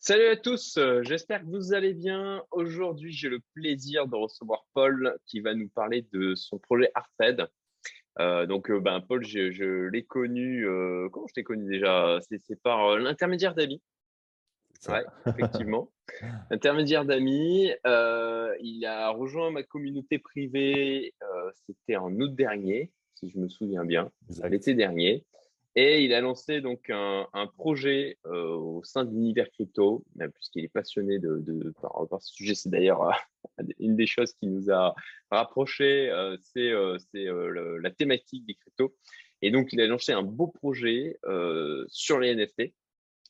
Salut à tous, euh, j'espère que vous allez bien. Aujourd'hui, j'ai le plaisir de recevoir Paul qui va nous parler de son projet Artfed. Euh, donc, euh, ben, Paul, je, l'ai connu, comment je t'ai connu déjà? C'est par l'intermédiaire d'amis. Ouais, effectivement. Intermédiaire d'amis. il a rejoint ma communauté privée, c'était en août dernier, si je me souviens bien, l'été dernier. Et il a lancé donc un, projet euh, au sein de l'univers crypto, puisqu'il est passionné de, par, ce sujet. C'est d'ailleurs euh, une des choses qui nous a rapprochés, euh, c'est la thématique des cryptos. Et donc, il a lancé un beau projet sur les NFT.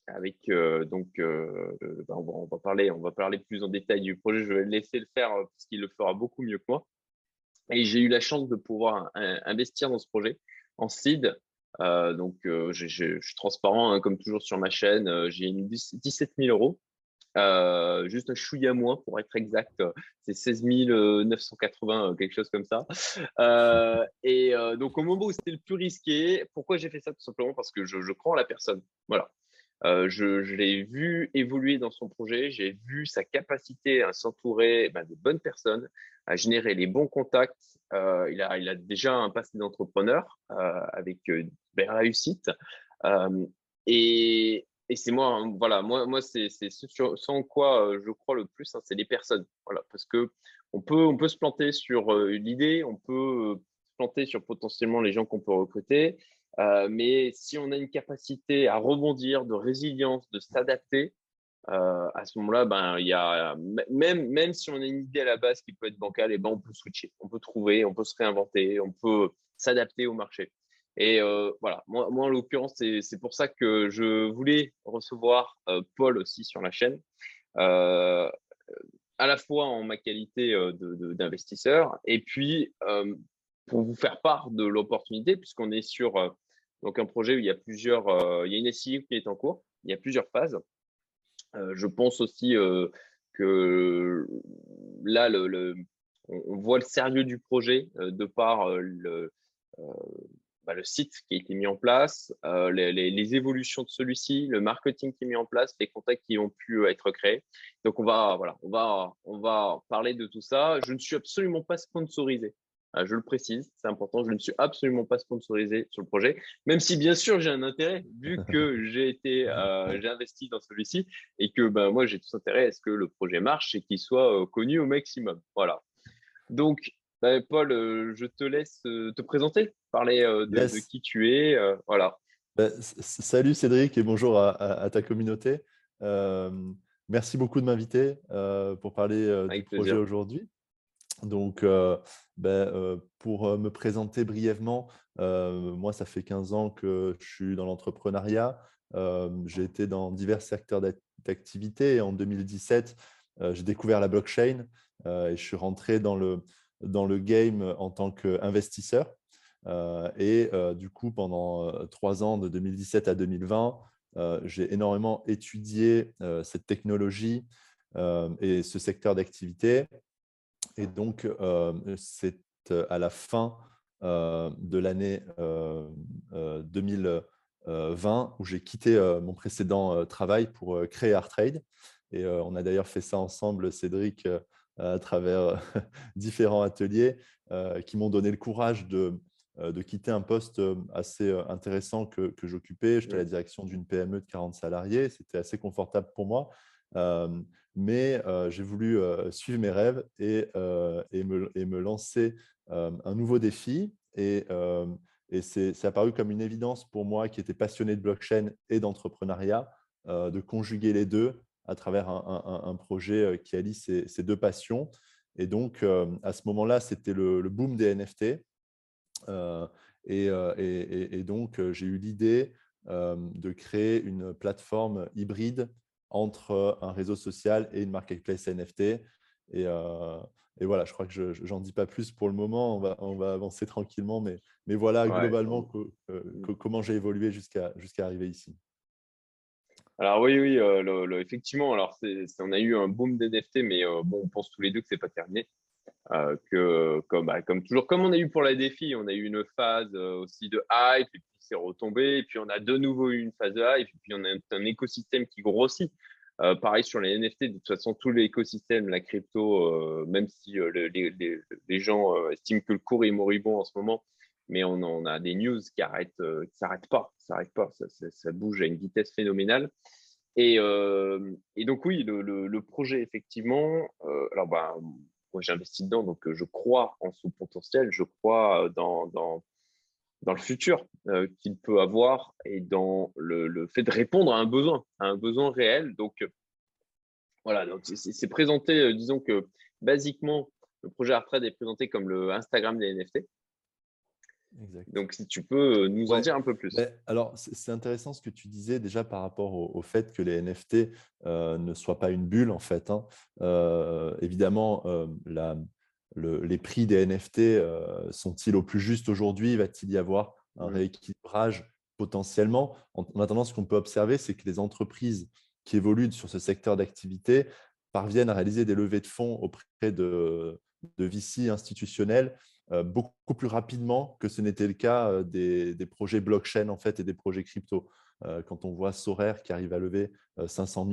Avec donc, bah, on, va, on, va, parler, on va parler plus en détail du projet. Je vais le laisser le faire parce qu'il le fera beaucoup mieux que moi. Et j'ai eu la chance de pouvoir investir dans ce projet en seed euh, donc, euh, je suis transparent, hein, comme toujours sur ma chaîne. Euh, j'ai mis 17 000 euros. juste un chouïa moins pour être exact, c'est 16 980, quelque chose comme ça. et donc au moment où c'était le plus risqué, pourquoi j'ai fait ça? Tout simplement parce que je, je crois en la personne. Voilà. je, je l'ai vu évoluer dans son projet, j'ai vu sa capacité à s'entourer ben, de bonnes personnes, à générer les bons contacts. Euh, il, a, il a déjà un passé d'entrepreneur euh, avec euh, réussite. et, c'est moi, hein, voilà, moi, moi c'est sans quoi je crois le plus, hein, c'est les personnes. Voilà, parce que on peut, on peut se planter sur l'idée, on peut planter sur potentiellement les gens qu'on peut recruter. mais si on a une capacité à rebondir, de résilience, de s'adapter, à ce moment-là, ben, il y a, même, même si on a une idée à la base qui peut être bancale, et eh ben, on peut switcher, on peut trouver, on peut se réinventer, on peut s'adapter au marché. Et euh, voilà, moi, moi en l'occurrence, c'est pour ça que je voulais recevoir euh, Paul aussi sur la chaîne, à la fois en ma qualité d'investisseur et puis pour vous faire part de l'opportunité, puisqu'on est sur donc un projet où il y a plusieurs, il y a une SI qui est en cours, il y a plusieurs phases. Euh, je pense aussi euh, que là, on, voit le sérieux du projet euh, de par le, bah, le site qui a été mis en place, les, les, évolutions de celui-ci, le marketing qui est mis en place, les contacts qui ont pu être créés. Donc on va voilà, on va on va parler de tout ça. Je ne suis absolument pas sponsorisé. Ah, je le précise, c'est important, je ne suis absolument pas sponsorisé sur le projet, même si bien sûr j'ai un intérêt, vu que j'ai été, euh, j'ai investi dans celui-ci et que ben, moi j'ai tout intérêt à ce que le projet marche et qu'il soit euh, connu au maximum. Voilà. Donc, ben, Paul, euh, je te laisse te présenter, parler de, qui tu es. voilà. Ben, salut Cédric et bonjour à, ta communauté. merci beaucoup de m'inviter pour parler du projet aujourd'hui. Donc, euh, euh, pour euh, me présenter brièvement, moi, ça fait 15 ans que je suis dans l'entrepreneuriat. j'ai été dans divers secteurs d'activité. En 2017, j'ai découvert la blockchain et je suis rentré dans le, dans le game en tant qu'investisseur. et du coup, pendant trois ans, de 2017 à 2020, j'ai énormément étudié cette technologie et ce secteur d'activité. Et donc, euh, c'est euh, à la fin euh, de l'année 2020 où j'ai quitté mon précédent travail pour créer ArtTrade. Et on a d'ailleurs fait ça ensemble, Cédric, à travers différents ateliers qui m'ont donné le courage de, de quitter un poste assez intéressant que, que j'occupais. J'étais à la direction d'une PME de 40 salariés. C'était assez confortable pour moi mais j'ai voulu suivre mes rêves et, et, me, et me, lancer un nouveau défi. Et, et c'est apparu comme une évidence pour moi qui était passionné de blockchain et d'entrepreneuriat de conjuguer les deux à travers un, un, projet qui allie ces, ces, deux passions. Et donc, à ce moment-là, c'était le, le, boom des NFT. Et, et, donc, j'ai eu l'idée de créer une plateforme hybride entre un réseau social et une marketplace NFT. Et, euh, et voilà, je crois que je n'en dis pas plus pour le moment. On va, on va avancer tranquillement, mais, mais voilà globalement comment j'ai évolué jusqu'à jusqu'à arriver ici. Alors oui, oui, euh, effectivement. Alors on a eu un boom d'NFT, mais euh, bon, on pense tous les deux que c'est pas terminé. que comme, bah, comme toujours, comme on a eu pour la défi, on a eu une phase aussi de hype, et puis c'est retombé, et puis on a de nouveau eu une phase de hype, et puis on a un écosystème qui grossit. pareil sur les NFT, de toute façon, tout l'écosystème, la crypto, même si les, gens estiment que le cours est moribond en ce moment, mais on, a des news qui arrêtent, qui s'arrêtent pas, ça bouge à une vitesse phénoménale. Et, donc oui, le, projet effectivement, alors bah, moi j'investis dedans, donc je crois en son potentiel, je crois dans, dans le futur euh, qu'il peut avoir et dans le, fait de répondre à un besoin, à un besoin réel. Donc, euh, voilà, donc c'est présenté, euh, disons que basiquement, le projet Artrade est présenté comme le Instagram des NFT. Donc, si tu peux nous en dire un peu plus. alors, c'est intéressant ce que tu disais déjà par rapport au, fait que les NFT ne soient pas une bulle, en fait. Hein. évidemment, la, les prix des NFT euh, sont-ils au plus juste aujourd'hui? Va-t-il y avoir un rééquilibrage potentiellement? En, attendant, ce qu'on peut observer, c'est que les entreprises qui évoluent sur ce secteur d'activité parviennent à réaliser des levées de fonds auprès de, de VC institutionnels euh, beaucoup plus rapidement que ce n'était le cas euh, des, projets blockchain en fait, et des projets crypto. quand on voit Sorare qui arrive à lever 500,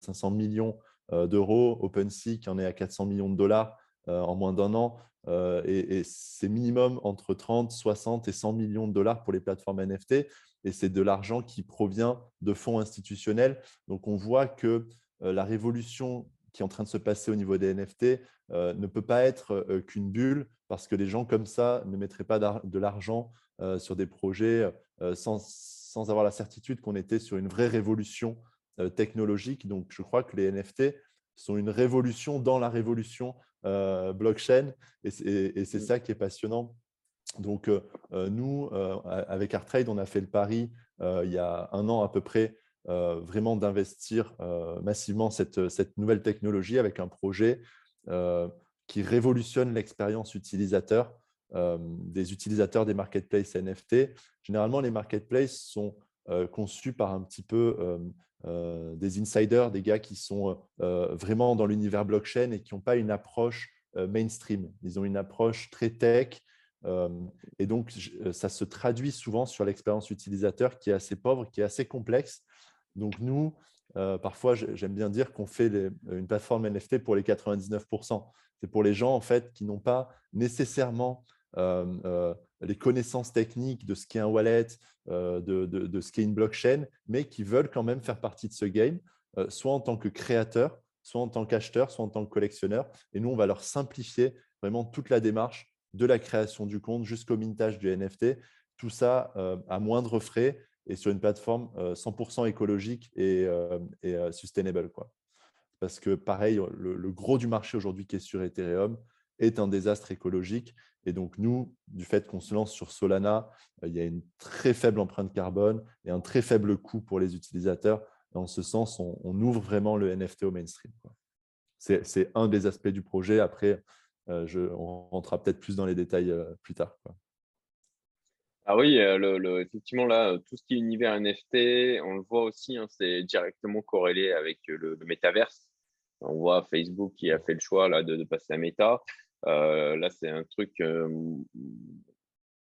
500 millions d'euros, OpenSea qui en est à 400 millions de dollars, euh, en moins d'un an. Euh, et, c'est minimum entre 30, 60 et 100 millions de dollars pour les plateformes NFT. Et c'est de l'argent qui provient de fonds institutionnels. Donc, on voit que euh, la révolution qui est en train de se passer au niveau des NFT ne peut pas être qu'une bulle parce que les gens comme ça ne mettraient pas de l'argent sur des projets sans, sans, avoir la certitude qu'on était sur une vraie révolution technologique. Donc, je crois que les NFT sont une révolution dans la révolution euh, blockchain. Et c'est mmh. ça qui est passionnant. Donc, euh, euh, nous, avec ArtTrade, on a fait le pari il y a un an à peu près, vraiment d'investir massivement cette, cette, nouvelle technologie avec un projet qui révolutionne l'expérience utilisateur des utilisateurs des marketplaces NFT. Généralement, les marketplaces sont conçus par un petit peu euh, des insiders, des gars qui sont euh, vraiment dans l'univers blockchain et qui n'ont pas une approche euh, mainstream. Ils ont une approche très tech. et donc, ça se traduit souvent sur l'expérience utilisateur qui est assez pauvre, qui est assez complexe. Donc, nous, parfois, j'aime bien dire qu'on fait une plateforme NFT pour les 99%. C'est pour les gens en fait qui n'ont pas nécessairement les connaissances techniques de ce qu'est un wallet, de, ce qu'est une blockchain, mais qui veulent quand même faire partie de ce game, soit en tant que créateur, soit en tant qu'acheteur, soit en tant que collectionneur. Et nous, on va leur simplifier vraiment toute la démarche de la création du compte jusqu'au mintage du NFT, tout ça à moindre frais et sur une plateforme 100% écologique et, sustainable. Quoi. Parce que pareil, le gros du marché aujourd'hui qui est sur Ethereum est un désastre écologique et donc, nous, du fait qu'on se lance sur Solana, euh, il y a une très faible empreinte carbone et un très faible coût pour les utilisateurs. Dans ce sens, on, ouvre vraiment le NFT au mainstream. C'est un des aspects du projet. Après, euh, on rentrera peut-être plus dans les détails euh, plus tard. Ah oui, effectivement, là, tout ce qui est univers NFT, on le voit aussi, hein, c'est directement corrélé avec le, le métaverse. On voit Facebook qui a fait le choix là, de, passer à Meta. Euh, là, c'est un truc. Euh,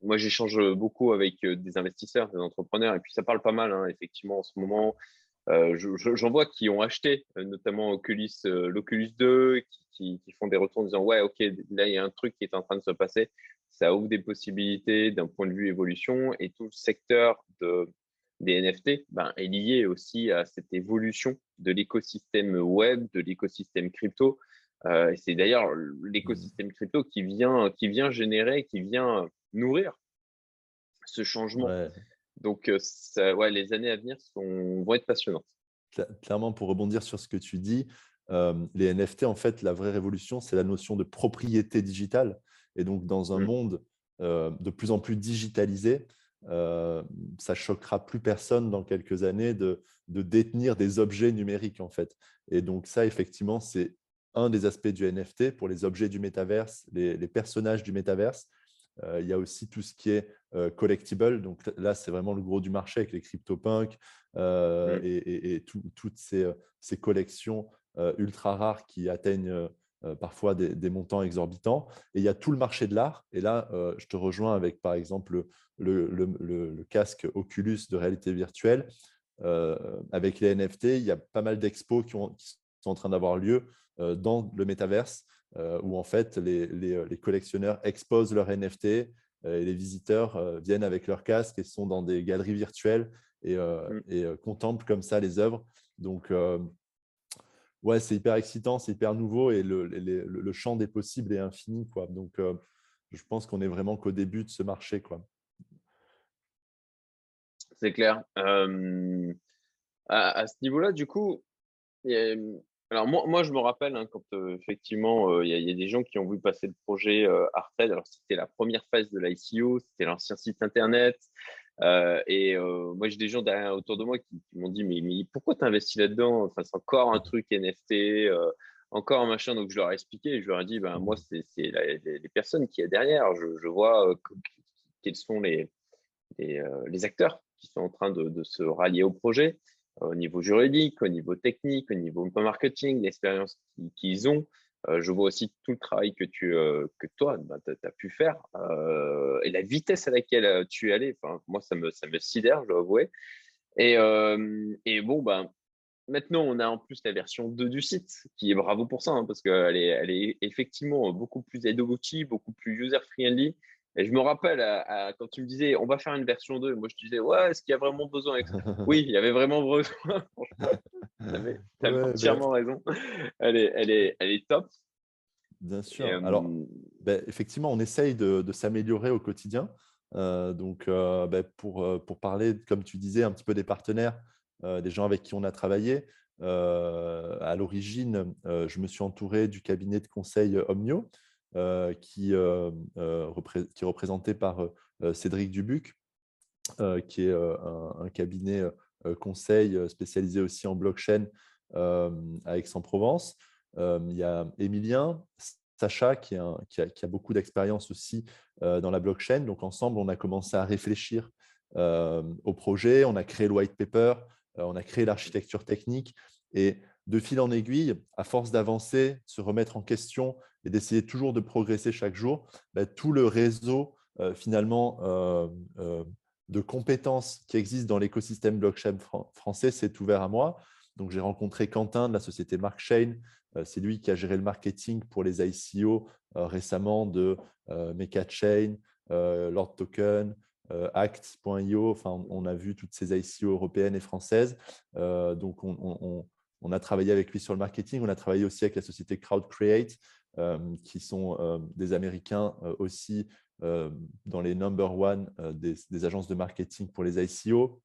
moi, j'échange beaucoup avec euh, des investisseurs, des entrepreneurs, et puis ça parle pas mal, hein, effectivement, en ce moment. J'en vois qui ont acheté, notamment Oculus, l'Oculus 2, qui, font des retours en disant Ouais, ok, là, il y a un truc qui est en train de se passer. Ça ouvre des possibilités d'un point de vue évolution, et tout le secteur de, des NFT ben, est lié aussi à cette évolution de l'écosystème web, de l'écosystème crypto. Euh, c'est d'ailleurs l'écosystème crypto qui vient, qui vient générer, qui vient nourrir ce changement. Donc, euh, ça, ouais, les années à venir sont, vont être passionnantes. Clairement, pour rebondir sur ce que tu dis, euh, les NFT, en fait, la vraie révolution, c'est la notion de propriété digitale. Et donc, dans un mmh. monde de plus en plus digitalisé, ça choquera plus personne dans quelques années de, de, détenir des objets numériques, en fait. Et donc, ça, effectivement, c'est un des aspects du NFT pour les objets du métaverse, les, personnages du métaverse. Euh, il y a aussi tout ce qui est euh, collectible. Donc là, c'est vraiment le gros du marché avec les CryptoPunks euh, et, toutes ces, collections ultra rares qui atteignent parfois des, montants exorbitants. Et il y a tout le marché de l'art. Et là, je te rejoins avec, par exemple, le, casque Oculus de réalité virtuelle. avec les NFT, il y a pas mal d'expos qui, qui, sont en train d'avoir lieu dans le métaverse, où en fait les, les, collectionneurs exposent leurs NFT et les visiteurs viennent avec leur casque et sont dans des galeries virtuelles et, mmh. et contemplent comme ça les œuvres. Donc, ouais, c'est hyper excitant, c'est hyper nouveau et le, champ des possibles est infini. Quoi. Donc, je pense qu'on est vraiment qu'au début de ce marché. Quoi. C'est clair. à, ce niveau-là, du coup, alors moi, je me rappelle hein, quand effectivement il y, a des gens qui ont vu passer le projet euh, Alors c'était la première phase de l'ICO, c'était l'ancien site internet. Et moi j'ai des gens autour de moi qui, m'ont dit mais, pourquoi tu investis là-dedans? Enfin c'est encore un truc NFT, encore un machin. Donc je leur ai expliqué, je leur ai dit ben moi c'est les, personnes qui est derrière. Je, vois quels sont les, les acteurs qui sont en train de, se rallier au projet au niveau juridique, au niveau technique, au niveau marketing, l'expérience qu'ils ont. Je vois aussi tout le travail que, tu, que toi, bah, tu as, pu faire et la vitesse à laquelle tu es allé. Enfin, moi, ça me, ça me sidère, je dois avouer. Et, et bon, ben, maintenant, on a en plus la version 2 du site, qui est bravo pour ça, hein, parce qu'elle est, elle est effectivement beaucoup plus adoptive, beaucoup plus user-friendly. Et je me rappelle quand tu me disais, on va faire une version 2, moi je te disais, ouais, est-ce qu'il y a vraiment besoin Oui, il y avait vraiment besoin. tu avais, entièrement raison. Elle est, elle, est, elle est top. Bien sûr. Alors, ben, effectivement, on essaye de, s'améliorer au quotidien. Euh, donc, euh, ben, pour, euh, pour parler, comme tu disais, un petit peu des partenaires, des gens avec qui on a travaillé, à l'origine, je me suis entouré du cabinet de conseil Omnio. Euh, qui, euh, euh, qui, est représenté par Cédric Dubuc, qui est un, cabinet conseil spécialisé aussi en blockchain à Aix-en-Provence. il y a Emilien, Sacha, qui, a, beaucoup d'expérience aussi dans la blockchain. Donc, ensemble, on a commencé à réfléchir au projet, on a créé le white paper, on a créé l'architecture technique. Et de fil en aiguille, à force d'avancer, se remettre en question et d'essayer toujours de progresser chaque jour, bah, tout le réseau euh, finalement euh, euh, de compétences qui existe dans l'écosystème blockchain français s'est ouvert à moi. Donc, j'ai rencontré Quentin de la société MarkChain. C'est lui qui a géré le marketing pour les ICO récemment de MechaChain, Lord Token, Act.io. Enfin, on a vu toutes ces ICO européennes et françaises. donc, on, a travaillé avec lui sur le marketing. On a travaillé aussi avec la société CrowdCreate euh, qui sont euh, des Américains euh, aussi dans les number one des, agences de marketing pour les ICO.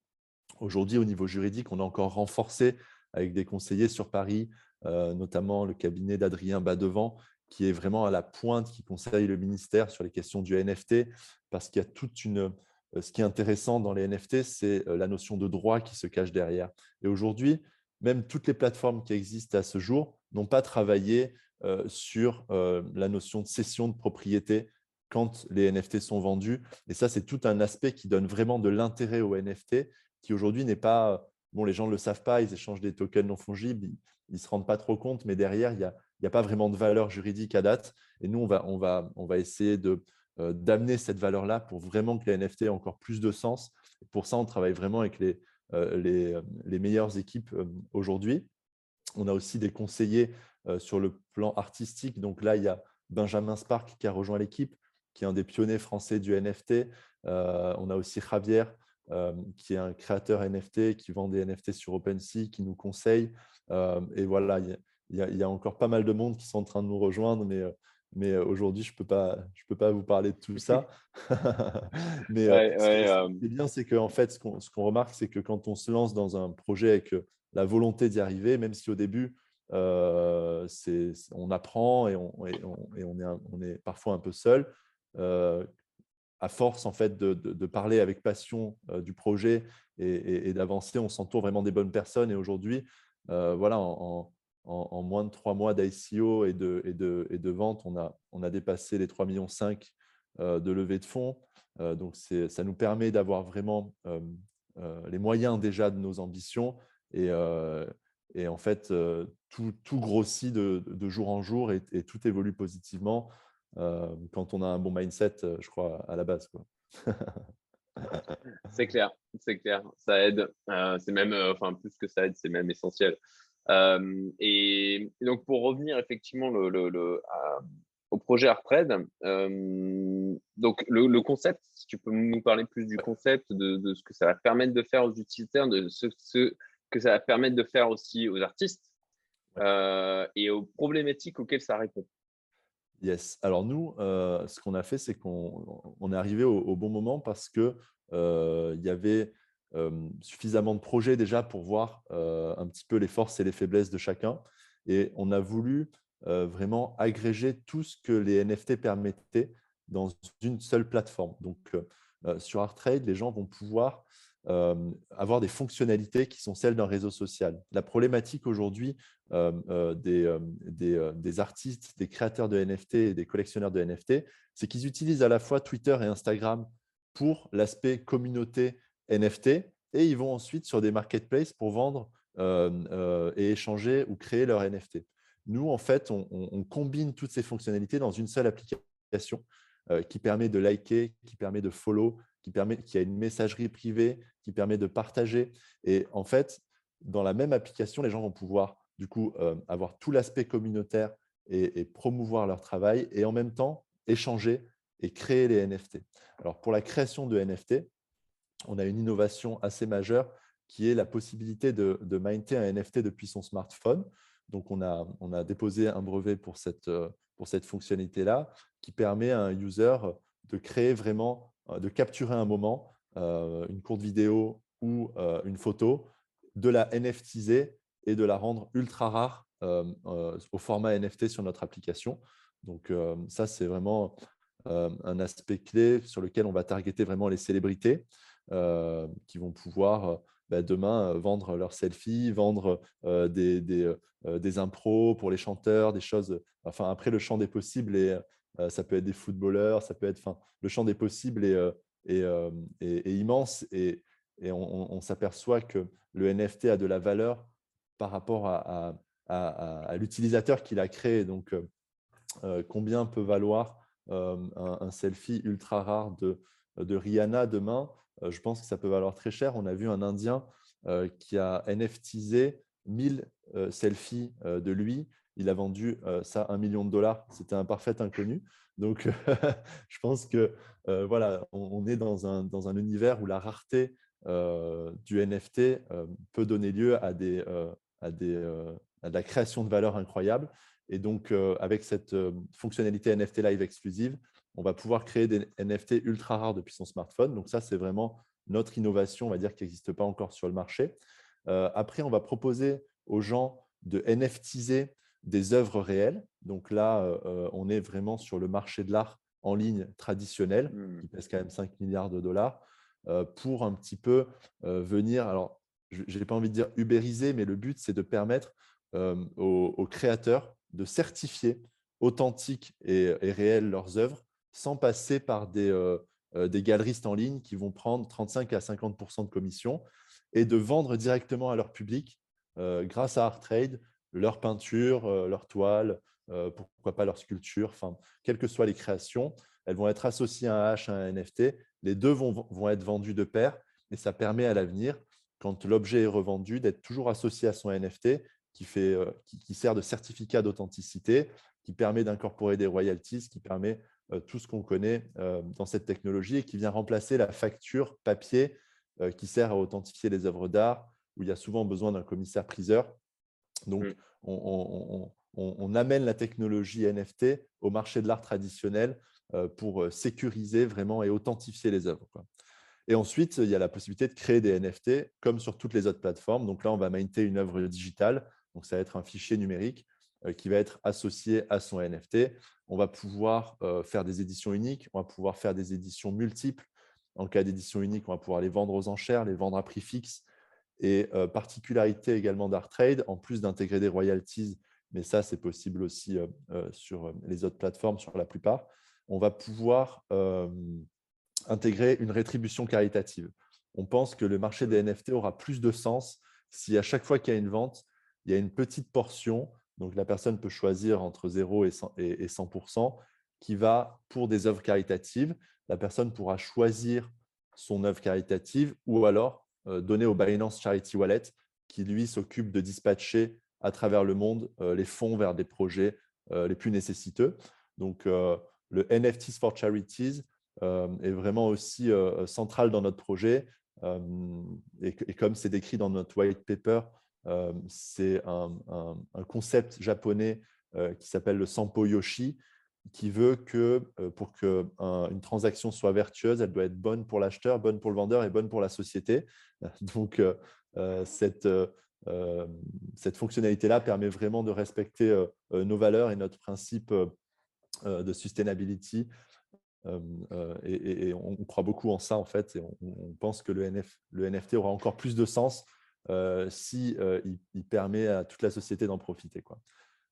Aujourd'hui, au niveau juridique, on a encore renforcé avec des conseillers sur Paris, notamment le cabinet d'Adrien Badevant, qui est vraiment à la pointe, qui conseille le ministère sur les questions du NFT, parce qu'il y a toute une... Ce qui est intéressant dans les NFT, c'est la notion de droit qui se cache derrière. Et aujourd'hui, même toutes les plateformes qui existent à ce jour n'ont pas travaillé euh, sur euh, la notion de cession de propriété quand les NFT sont vendus. Et ça, c'est tout un aspect qui donne vraiment de l'intérêt aux NFT, qui aujourd'hui n'est pas, bon, les gens ne le savent pas, ils échangent des tokens non fongibles, ils ne se rendent pas trop compte, mais derrière, il n'y a, a, pas vraiment de valeur juridique à date. Et nous, on va, on va, on va essayer de, euh, d'amener cette valeur-là pour vraiment que les NFT aient encore plus de sens. pour ça, on travaille vraiment avec les, les, les meilleures équipes aujourd'hui. On a aussi des conseillers euh, sur le plan artistique. Donc là, il y a Benjamin Spark qui a rejoint l'équipe, qui est un des pionniers français du NFT. Euh, on a aussi Javier, euh, qui est un créateur NFT, qui vend des NFT sur OpenSea, qui nous conseille. et voilà, il y, a, encore pas mal de monde qui sont en train de nous rejoindre, mais, mais aujourd'hui, je ne peux, pas, je peux pas vous parler de tout ça. mais ce qui est bien, c'est qu'en fait, ce qu'on remarque, c'est que quand on se lance dans un projet avec la volonté d'y arriver, même si au début, euh, on apprend et, on, et, on, est on, est parfois un peu seul. Euh, à force en fait de, de, parler avec passion euh, du projet et, d'avancer, on s'entoure vraiment des bonnes personnes. Et aujourd'hui, voilà, en, en, moins de trois mois d'ICO et de, et, de, et de vente, on a, on a dépassé les 3,5 millions de levée de fonds. donc, ça nous permet d'avoir vraiment les moyens déjà de nos ambitions et, et en fait, tout, tout grossit de, de, jour en jour et, tout évolue positivement quand on a un bon mindset, je crois, à la base. Quoi. c'est clair, c'est clair. Ça aide. c'est même, enfin, plus que ça aide, c'est même essentiel. et, donc, pour revenir effectivement le, le, au projet ArtTrade, donc le, concept, si tu peux nous parler plus du concept, de, de, ce que ça va permettre de faire aux utilisateurs, de ce, ce, que ça va permettre de faire aussi aux artistes et aux problématiques auxquelles ça répond. Yes. Alors nous, ce qu'on a fait, c'est qu'on est arrivé au, bon moment parce que il y avait suffisamment de projets déjà pour voir un petit peu les forces et les faiblesses de chacun. Et on a voulu vraiment agréger tout ce que les NFT permettaient dans une seule plateforme. Donc, sur ArtTrade, les gens vont pouvoir avoir des fonctionnalités qui sont celles d'un réseau social. La problématique aujourd'hui des, des, artistes, des créateurs de NFT et des collectionneurs de NFT, c'est qu'ils utilisent à la fois Twitter et Instagram pour l'aspect communauté NFT et ils vont ensuite sur des marketplaces pour vendre et échanger ou créer leur NFT. Nous, en fait, on, combine toutes ces fonctionnalités dans une seule application qui permet de liker, qui permet de follow, qui permet a une messagerie privée, qui permet de partager. Et en fait, dans la même application, les gens vont pouvoir du coup avoir tout l'aspect communautaire et, promouvoir leur travail et en même temps échanger et créer les NFT. Alors pour la création de NFT, on a une innovation assez majeure qui est la possibilité de, de un NFT depuis son smartphone. Donc, on a, on a déposé un brevet pour cette, pour cette fonctionnalité-là qui permet à un user de créer vraiment, de capturer un moment, une courte vidéo ou une photo, de la NFTiser et de la rendre ultra rare au format NFT sur notre application. Donc, ça, c'est vraiment un aspect clé sur lequel on va targeter vraiment les célébrités qui vont pouvoir bah, demain vendre leurs selfies, vendre des, des, des, impros pour les chanteurs, des choses. Enfin, après, le champ des possibles, ça peut être des footballeurs, ça peut être. Le champ des possibles est, immense et, on, s'aperçoit que le NFT a de la valeur par rapport à, l'utilisateur qui l'a créé. Donc, combien peut valoir un, selfie ultra rare de, Rihanna demain? Je pense que ça peut valoir très cher. On a vu un Indien qui a NFTisé 1000 euh, selfies de lui. Il a vendu ça un million de dollars. C'était un parfait inconnu. Donc, je pense que voilà, on, est dans un, dans un, univers où la rareté du NFT peut donner lieu à, des, à, des, à de la création de valeur incroyable. Et donc, avec cette fonctionnalité NFT Live exclusive, on va pouvoir créer des NFT ultra rares depuis son smartphone. Donc ça, c'est vraiment notre innovation, on va dire, qui n'existe pas encore sur le marché. Euh, après, on va proposer aux gens de NFTiser des œuvres réelles. Donc là, euh, on est vraiment sur le marché de l'art en ligne traditionnel, mmh. qui pèse quand même 5 milliards de dollars, euh, pour un petit peu venir, alors je n'ai pas envie de dire ubériser, mais le but, c'est de permettre aux, créateurs de certifier authentiques et, et réelles leurs œuvres sans passer par des, des galeristes en ligne qui vont prendre 35 à 50 de commission et de vendre directement à leur public grâce à ArtTrade leurs peintures, leurs toiles, pourquoi pas leurs sculptures, enfin, quelles que soient les créations, elles vont être associées à un H, à un NFT. Les deux vont, vont être vendus de pair et ça permet à l'avenir, quand l'objet est revendu, d'être toujours associé à son NFT qui, fait, qui sert de certificat d'authenticité, qui permet d'incorporer des royalties, qui permet euh, tout ce qu'on connaît euh, dans cette technologie et qui vient remplacer la facture papier euh, qui sert à authentifier les œuvres d'art, où il y a souvent besoin d'un commissaire-priseur. Donc, mmh. on, amène la technologie NFT au marché de l'art traditionnel pour sécuriser vraiment et authentifier les œuvres. Et ensuite, il y a la possibilité de créer des NFT comme sur toutes les autres plateformes. Donc là, on va mainter une œuvre digitale. Donc, ça va être un fichier numérique qui va être associé à son NFT on va pouvoir euh, faire des éditions uniques, on va pouvoir faire des éditions multiples. En cas d'édition unique, on va pouvoir les vendre aux enchères, les vendre à prix fixe. Et particularité également d'ArtTrade, en plus d'intégrer des royalties, mais ça c'est possible aussi sur les autres plateformes, sur la plupart, on va pouvoir intégrer une rétribution caritative. On pense que le marché des NFT aura plus de sens si à chaque fois qu'il y a une vente, il y a une petite portion donc la personne peut choisir entre 0 et 100%, qui va pour des œuvres caritatives. La personne pourra choisir son œuvre caritative ou alors donner au Binance Charity Wallet qui, lui, s'occupe de dispatcher à travers le monde les fonds vers des projets les plus nécessiteux. Donc, le NFTs for Charities est vraiment aussi central dans notre projet. Et, comme c'est décrit dans notre white paper, c'est un, concept japonais qui s'appelle le Sampo Yoshi, qui veut que pour qu'une transaction soit vertueuse, elle doit être bonne pour l'acheteur, bonne pour le vendeur et bonne pour la société. Donc, cette, cette fonctionnalité-là permet vraiment de respecter nos valeurs et notre principe de sustainability. Et, on croit beaucoup en ça, en fait, et on, pense que le, NFT aura encore plus de sens si il, permet à toute la société d'en profiter.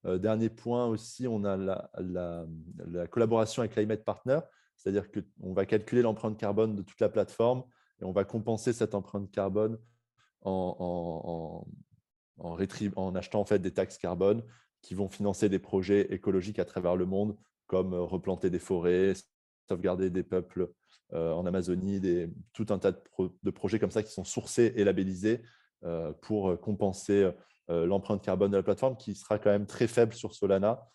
Dernier point aussi, on a la, la collaboration avec Climate Partner, c'est-à-dire qu'on va calculer l'empreinte carbone de toute la plateforme et on va compenser cette empreinte carbone en, achetant en fait des taxes carbone qui vont financer des projets écologiques à travers le monde, comme euh, replanter des forêts, sauvegarder des peuples euh, en Amazonie, tout un tas de, projets comme ça qui sont sourcés et labellisés euh, pour compenser l'empreinte carbone de la plateforme, qui sera quand même très faible sur Solana,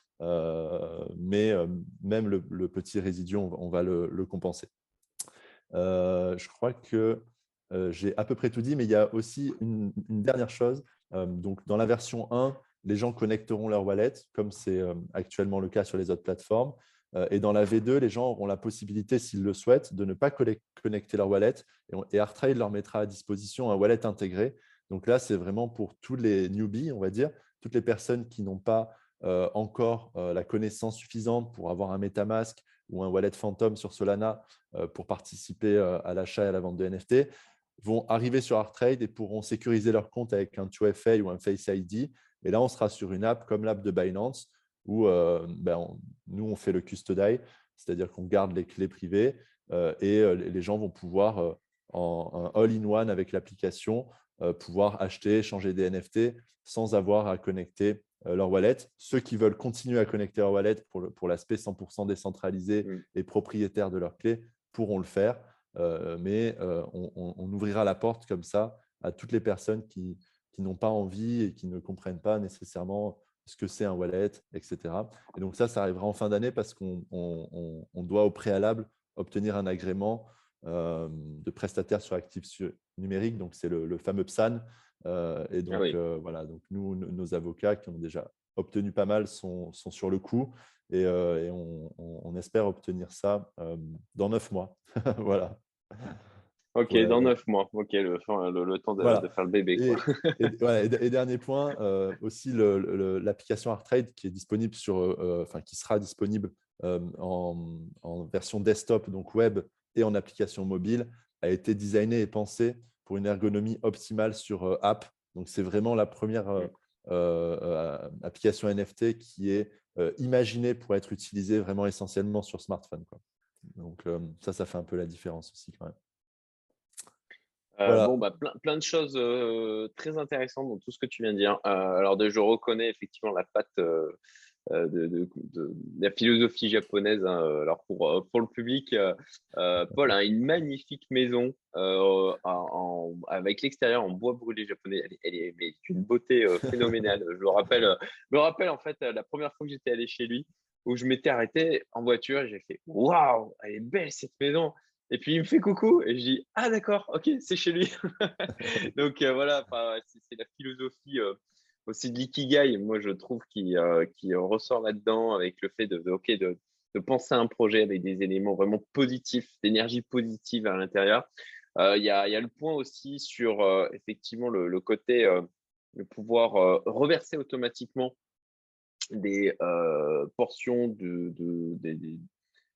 mais même le, petit résidu, on, va le, compenser. je crois que j'ai à peu près tout dit, mais il y a aussi une, dernière chose. donc, dans la version 1, les gens connecteront leur wallet, comme c'est actuellement le cas sur les autres plateformes. Et dans la V2, les gens auront la possibilité, s'ils le souhaitent, de ne pas connecter leur wallet. Et ArtTrade leur mettra à disposition un wallet intégré. Donc là, c'est vraiment pour tous les newbies, on va dire, toutes les personnes qui n'ont pas encore la connaissance suffisante pour avoir un MetaMask ou un wallet Phantom sur Solana pour participer à l'achat et à la vente de NFT vont arriver sur ArtTrade et pourront sécuriser leur compte avec un 2FA ou un Face ID. Et là, on sera sur une app comme l'app de Binance où euh, ben, nous, on fait le custody, c'est-à-dire qu'on garde les clés privées euh, et euh, les gens vont pouvoir, en all-in-one avec l'application, pouvoir acheter, changer des NFT sans avoir à connecter leur wallet. Ceux qui veulent continuer à connecter leur wallet pour, pour l'aspect 100% décentralisé et propriétaire de leurs clés pourront le faire. Euh, mais euh, on, ouvrira la porte comme ça à toutes les personnes qui, n'ont pas envie et qui ne comprennent pas nécessairement ce que c'est un wallet, etc. Et donc ça, ça arrivera en fin d'année parce qu'on doit au préalable obtenir un agrément euh, de prestataire sur actifs numériques, donc c'est le, fameux PSAN. et donc ah voilà, donc nous, nos avocats qui ont déjà obtenu pas mal sont, sur le coup et, on, espère obtenir ça dans neuf mois. voilà. Ok, dans neuf mois. Ok, le, le, temps de, faire le bébé. Et, dernier point, euh, aussi l'application ArtTrade qui est disponible sur, euh, enfin qui sera disponible euh, en, version desktop, donc web et en application mobile, a été designée et pensée pour une ergonomie optimale sur app. Donc c'est vraiment la première application NFT qui est imaginée pour être utilisée vraiment essentiellement sur smartphone. Quoi. Donc ça, ça fait un peu la différence aussi quand même. Euh, bon, bah, plein, plein, de choses très intéressantes dans tout ce que tu viens de dire. Euh, alors, je reconnais effectivement la patte de, de, la philosophie japonaise. Hein, alors, pour, pour le public, Paul a une magnifique maison avec l'extérieur en bois brûlé japonais. Elle, est, mais une beauté phénoménale. je me rappelle, me rappelle en fait la première fois que j'étais allé chez lui où je m'étais arrêté en voiture et j'ai fait Waouh, elle est belle cette maison. Et puis il me fait coucou et je dis Ah, d'accord, ok, c'est chez lui. Donc euh, voilà, c'est la philosophie euh, aussi de l'ikigai, moi je trouve, qui, euh, qui ressort là-dedans avec le fait de, de, de, penser à un projet avec des éléments vraiment positifs, d'énergie positive à l'intérieur. Il y, a, y, a, le point aussi sur effectivement le, côté de pouvoir reverser automatiquement des euh, portions de,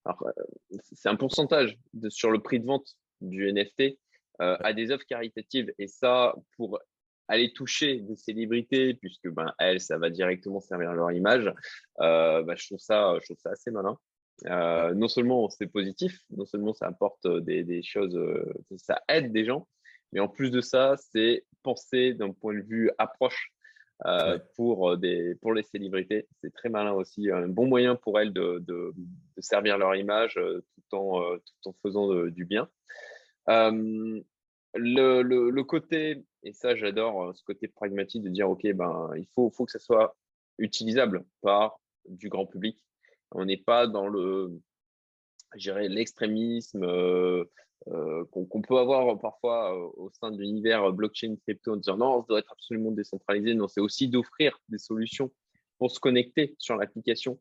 euh, c'est un pourcentage sur le prix de vente du NFT euh, à des œuvres caritatives. Et ça, pour aller toucher des célébrités, puisque ben, elles, ça va directement servir leur image, bah, je, trouve ça, je trouve ça assez malin. non seulement c'est positif, non seulement ça apporte des, des choses, ça aide des gens, mais en plus de ça, c'est penser d'un point de vue approche euh, pour, euh, des, pour les célébrités. C'est très malin aussi, un bon moyen pour elles de, de, servir leur image euh, tout, en, tout en faisant du bien. le, le, côté, et ça j'adore, ce côté pragmatique de dire, OK, ben, il faut, faut que ça soit utilisable par du grand public. On n'est pas dans le, l'extrémisme euh, euh, qu'on peut avoir parfois euh, au sein de l'univers blockchain crypto en disant non, ça doit être absolument décentralisé. Non, c'est aussi d'offrir des solutions pour se connecter sur l'application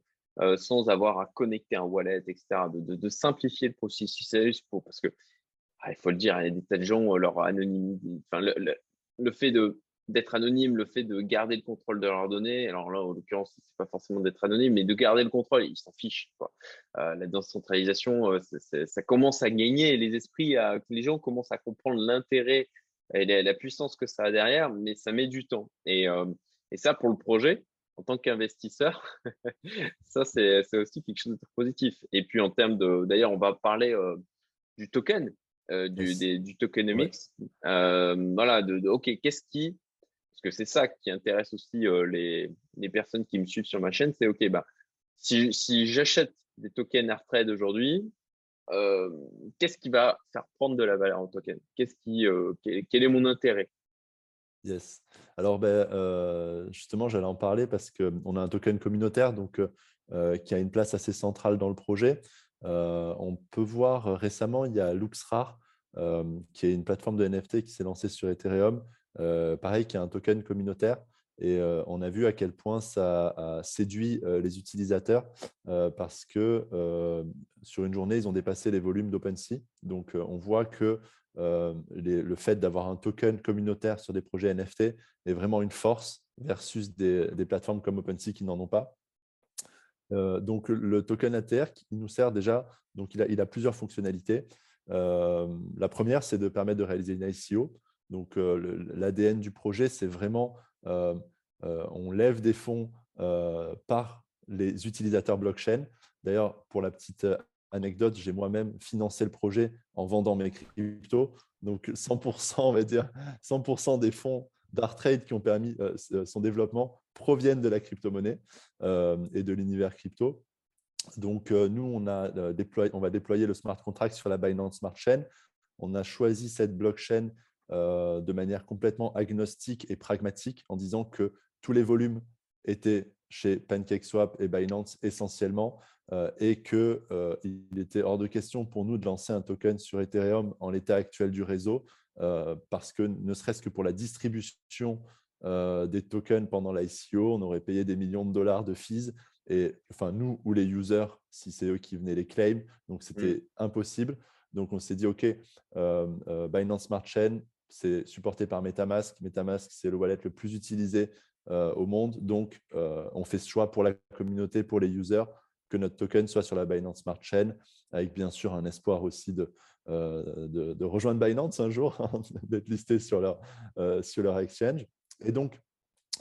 sans avoir à connecter un wallet, etc. De, simplifier le processus pour, parce que ah, il faut le dire, il y a des tas de gens, leur anonymité, enfin, fait de d'être anonyme, le fait de garder le contrôle de leurs données, alors là, en l'occurrence, c'est pas forcément d'être anonyme, mais de garder le contrôle, ils s'en fichent. Euh, la décentralisation, euh, ça commence à gagner les esprits, les gens commencent à comprendre l'intérêt et la, puissance que ça a derrière, mais ça met du temps. Et, euh, et ça, pour le projet, en tant qu'investisseur, ça, c'est aussi quelque chose de positif. Et puis, en termes de, d'ailleurs, on va parler du token, du, du tokenomics. voilà, de OK, qu'est-ce qui que c'est ça qui intéresse aussi euh, les, personnes qui me suivent sur ma chaîne, c'est OK, bah, si, j'achète des tokens Artrade aujourd'hui, euh, qu'est-ce qui va faire prendre de la valeur en token? Qu'est-ce qui, euh, quel, est mon intérêt? Yes. Alors, ben, justement, j'allais en parler parce qu'on a un token communautaire donc, qui a une place assez centrale dans le projet. On peut voir récemment, il y a LuxRare, qui est une plateforme de NFT qui s'est lancée sur Ethereum, euh, pareil, qui est un token communautaire. Et euh, on a vu à quel point ça a séduit euh, les utilisateurs parce que sur une journée, ils ont dépassé les volumes d'OpenSea. Donc, on voit que le fait d'avoir un token communautaire sur des projets NFT est vraiment une force versus des, plateformes comme OpenSea qui n'en ont pas. Donc, le token ATR, qui nous sert déjà, donc il a, il plusieurs fonctionnalités. la première, c'est de permettre de réaliser une ICO. Donc, euh, l'ADN du projet, c'est vraiment, euh, euh, on lève des fonds par les utilisateurs blockchain. D'ailleurs, pour la petite anecdote, j'ai moi-même financé le projet en vendant mes cryptos. Donc, 100%, on va dire, 100% des fonds d'Artrade qui ont permis son développement proviennent de la crypto-monnaie et de l'univers crypto. Donc, nous, on, a, on va déployer le smart contract sur la Binance Smart Chain. On a choisi cette blockchain euh, de manière complètement agnostique et pragmatique en disant que tous les volumes étaient chez PancakeSwap et Binance essentiellement euh, et qu'il euh, était hors de question pour nous de lancer un token sur Ethereum en l'état actuel du réseau parce que ne serait-ce que pour la distribution des tokens pendant l'ICO, on aurait payé des millions de dollars de fees et enfin nous ou les users si c'est eux qui venaient les claim, donc c'était mmh. impossible. Donc on s'est dit ok, Binance Smart Chain, c'est supporté par MetaMask. MetaMask, c'est le wallet le plus utilisé euh, au monde. Donc, euh, on fait ce choix pour la communauté, pour les users, que notre token soit sur la Binance Smart Chain, avec bien sûr un espoir aussi de, euh, de, rejoindre Binance un jour, d'être listé sur leur, sur leur exchange. Et donc,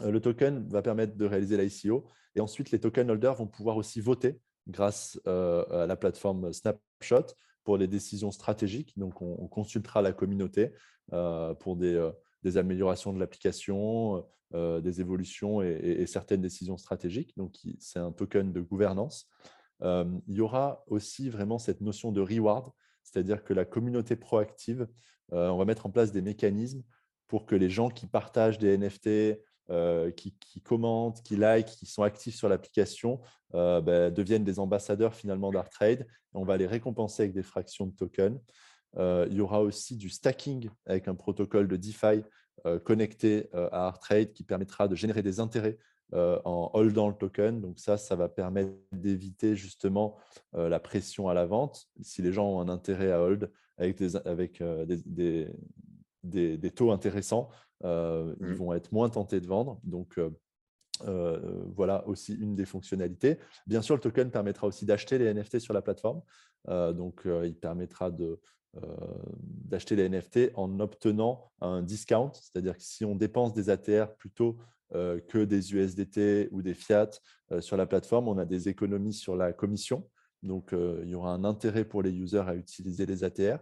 le token va permettre de réaliser l'ICO. Et ensuite, les token holders vont pouvoir aussi voter grâce à la plateforme Snapshot pour les décisions stratégiques. Donc, on, consultera la communauté euh, pour des, euh, améliorations de l'application, euh, des évolutions et, certaines décisions stratégiques. Donc, c'est un token de gouvernance. il y aura aussi vraiment cette notion de reward, c'est-à-dire que la communauté proactive, on va mettre en place des mécanismes pour que les gens qui partagent des NFT, euh, qui, commentent, qui like, qui sont actifs sur l'application, euh, ben, deviennent des ambassadeurs finalement d'ArtTrade. On va les récompenser avec des fractions de tokens. Euh, il y aura aussi du stacking avec un protocole de DeFi connecté à ArtTrade qui permettra de générer des intérêts en holdant le token. Donc ça, ça va permettre d'éviter justement la pression à la vente. Si les gens ont un intérêt à hold avec des, taux intéressants, euh, ils mmh. vont être moins tentés de vendre. Donc, euh, euh, voilà aussi une des fonctionnalités. Bien sûr, le token permettra aussi d'acheter les NFT sur la plateforme. donc, il permettra d'acheter les NFT en obtenant un discount, c'est-à-dire que si on dépense des ATR plutôt que des USDT ou des fiat sur la plateforme, on a des économies sur la commission. Donc, il y aura un intérêt pour les users à utiliser les ATR.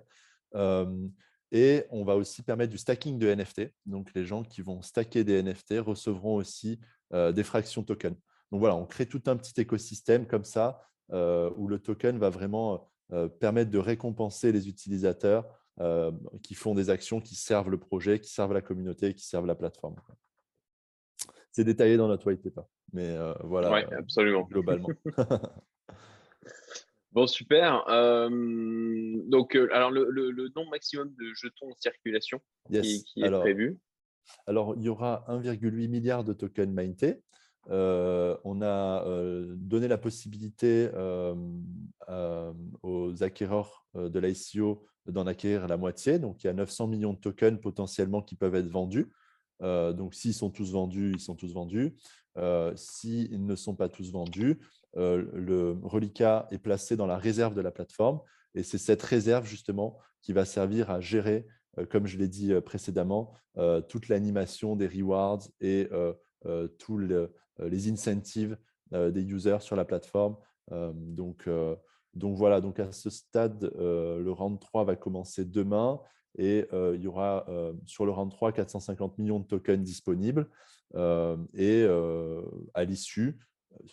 Et on va aussi permettre du stacking de NFT. Donc, les gens qui vont stacker des NFT recevront aussi euh, des fractions token. Donc, voilà, on crée tout un petit écosystème comme ça euh, où le token va vraiment euh, permettre de récompenser les utilisateurs qui font des actions qui servent le projet, qui servent la communauté, qui servent la plateforme. C'est détaillé dans notre white paper, mais voilà, absolument. globalement. Bon, super. donc, alors, le, nombre maximum de jetons en circulation qui, est prévu Alors, il y aura 1,8 milliard de tokens mintés. on a donné la possibilité aux acquéreurs de l'ICO d'en acquérir la moitié. Donc, il y a 900 millions de tokens potentiellement qui peuvent être vendus. donc, s'ils sont tous vendus, ils sont tous vendus. s'ils ne sont pas tous vendus, euh, le reliquat est placé dans la réserve de la plateforme. Et c'est cette réserve, justement, qui va servir à gérer, euh, comme je l'ai dit euh, précédemment, toute l'animation des rewards et tous les incentives des users sur la plateforme. donc, donc voilà, donc à ce stade, le round 3 va commencer demain et il y aura sur le round 3 450 millions de tokens disponibles. et à l'issue,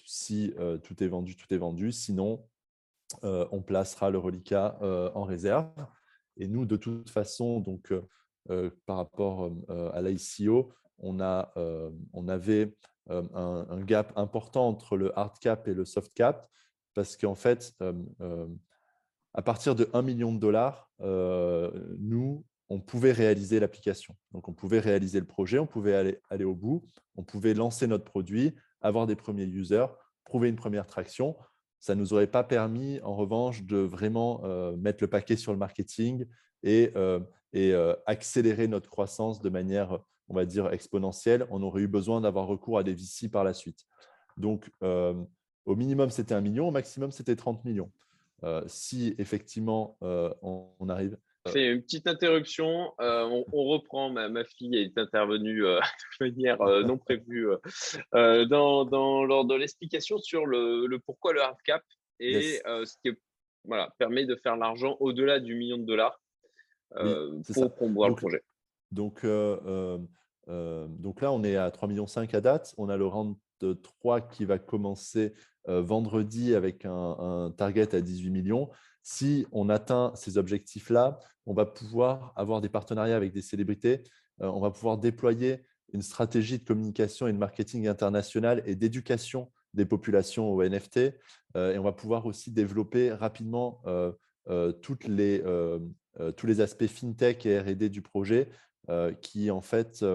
si euh, tout est vendu, tout est vendu. Sinon, euh, on placera le reliquat euh, en réserve. Et nous, de toute façon, donc, par rapport à l'ICO, on, on avait un, gap important entre le hard cap et le soft cap parce qu'en fait, à partir de 1 million de dollars, nous, on pouvait réaliser l'application. Donc, on pouvait réaliser le projet, on pouvait aller, aller au bout, on pouvait lancer notre produit, avoir des premiers users, prouver une première traction. Ça ne nous aurait pas permis, en revanche, de vraiment euh, mettre le paquet sur le marketing et, euh, euh, accélérer notre croissance de manière, on va dire, exponentielle. On aurait eu besoin d'avoir recours à des VC par la suite. Donc, au minimum, c'était un million, au maximum, c'était 30 millions. si effectivement, on arrive fais une petite interruption. Euh, on, reprend. Ma, fille est intervenue euh, de manière euh, non prévue dans, dans, lors de l'explication sur le, pourquoi le hard cap et ce qui voilà, permet de faire l'argent au-delà du million de dollars pour promouvoir le projet. Donc, donc là, on est à 3,5 millions à date. On a le round de 3 qui va commencer vendredi avec un, un target à 18 millions. Si on atteint ces objectifs-là, on va pouvoir avoir des partenariats avec des célébrités, euh, on va pouvoir déployer une stratégie de communication et de marketing international et d'éducation des populations au NFT. Euh, et on va pouvoir aussi développer rapidement euh, tous les aspects fintech et R&D du projet qui, en fait,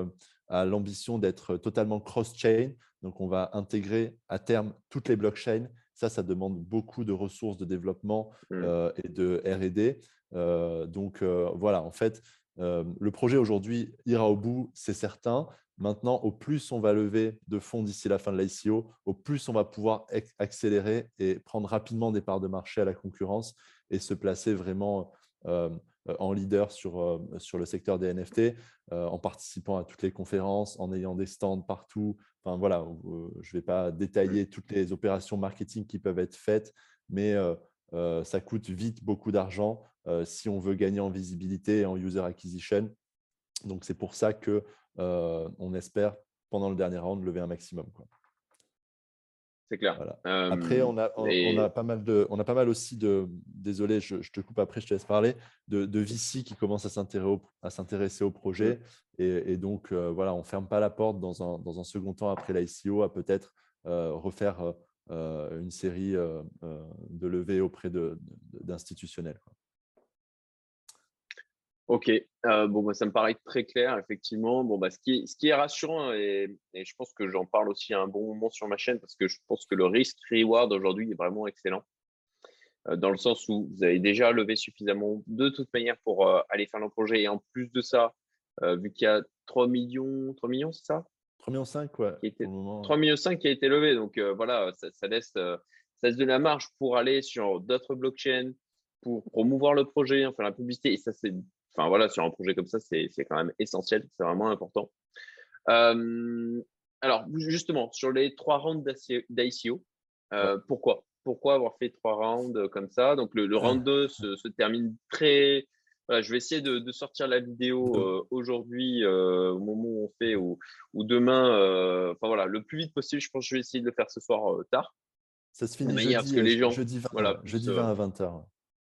a l'ambition d'être totalement cross-chain. Donc, on va intégrer à terme toutes les blockchains ça, ça demande beaucoup de ressources de développement mmh. euh, et de R&D. Euh, donc voilà, en fait, le projet aujourd'hui ira au bout, c'est certain. Maintenant, au plus on va lever de fonds d'ici la fin de l'ICO, au plus on va pouvoir accélérer et prendre rapidement des parts de marché à la concurrence et se placer vraiment en leader sur, sur le secteur des NFT, en participant à toutes les conférences, en ayant des stands partout, Enfin, voilà, euh, je ne vais pas détailler toutes les opérations marketing qui peuvent être faites, mais euh, euh, ça coûte vite beaucoup d'argent si on veut gagner en visibilité et en user acquisition. Donc, c'est pour ça qu'on espère, pendant le dernier round, lever un maximum. Quoi. C'est clair. après, on a, on, a pas mal de, on a pas mal aussi de, désolé, je, te coupe après, je te laisse parler, de, de VC qui commencent à s'intéresser au, projet. Et, donc, voilà, on ne ferme pas la porte dans un, dans un second temps après l'ICO à peut-être refaire une série de levées auprès d'institutionnels. Ok, euh, bon, bah, ça me paraît très clair, effectivement. Bon, bah, ce, qui est, ce qui est rassurant, et, je pense que j'en parle aussi à un bon moment sur ma chaîne, parce que je pense que le risk-reward aujourd'hui est vraiment excellent, euh, dans le sens où vous avez déjà levé suffisamment de toute manière pour euh, aller faire le projet, et en plus de ça, vu qu'il y a 3 millions, 3 millions, c'est ça? 3 millions 5, ouais. 3 millions 5 qui a été levé, donc voilà, ça, ça laisse, ça laisse de la marge pour aller sur d'autres blockchains, pour promouvoir le projet, faire la publicité, et ça, c'est enfin voilà, sur un projet comme ça, c'est quand même essentiel, c'est vraiment important. Euh, alors, justement, sur les trois rounds d'ICO, euh, pourquoi? Pourquoi avoir fait trois rounds comme ça? Donc, le, round 2 se, termine très. Voilà, je vais essayer de, sortir la vidéo euh, aujourd'hui, au moment où on fait, ou, ou demain. Enfin, voilà, le plus vite possible. Je pense que je vais essayer de le faire ce soir tard. Ça se finit jeudi, que les gens, jeudi 20, jeudi 20 à 20h.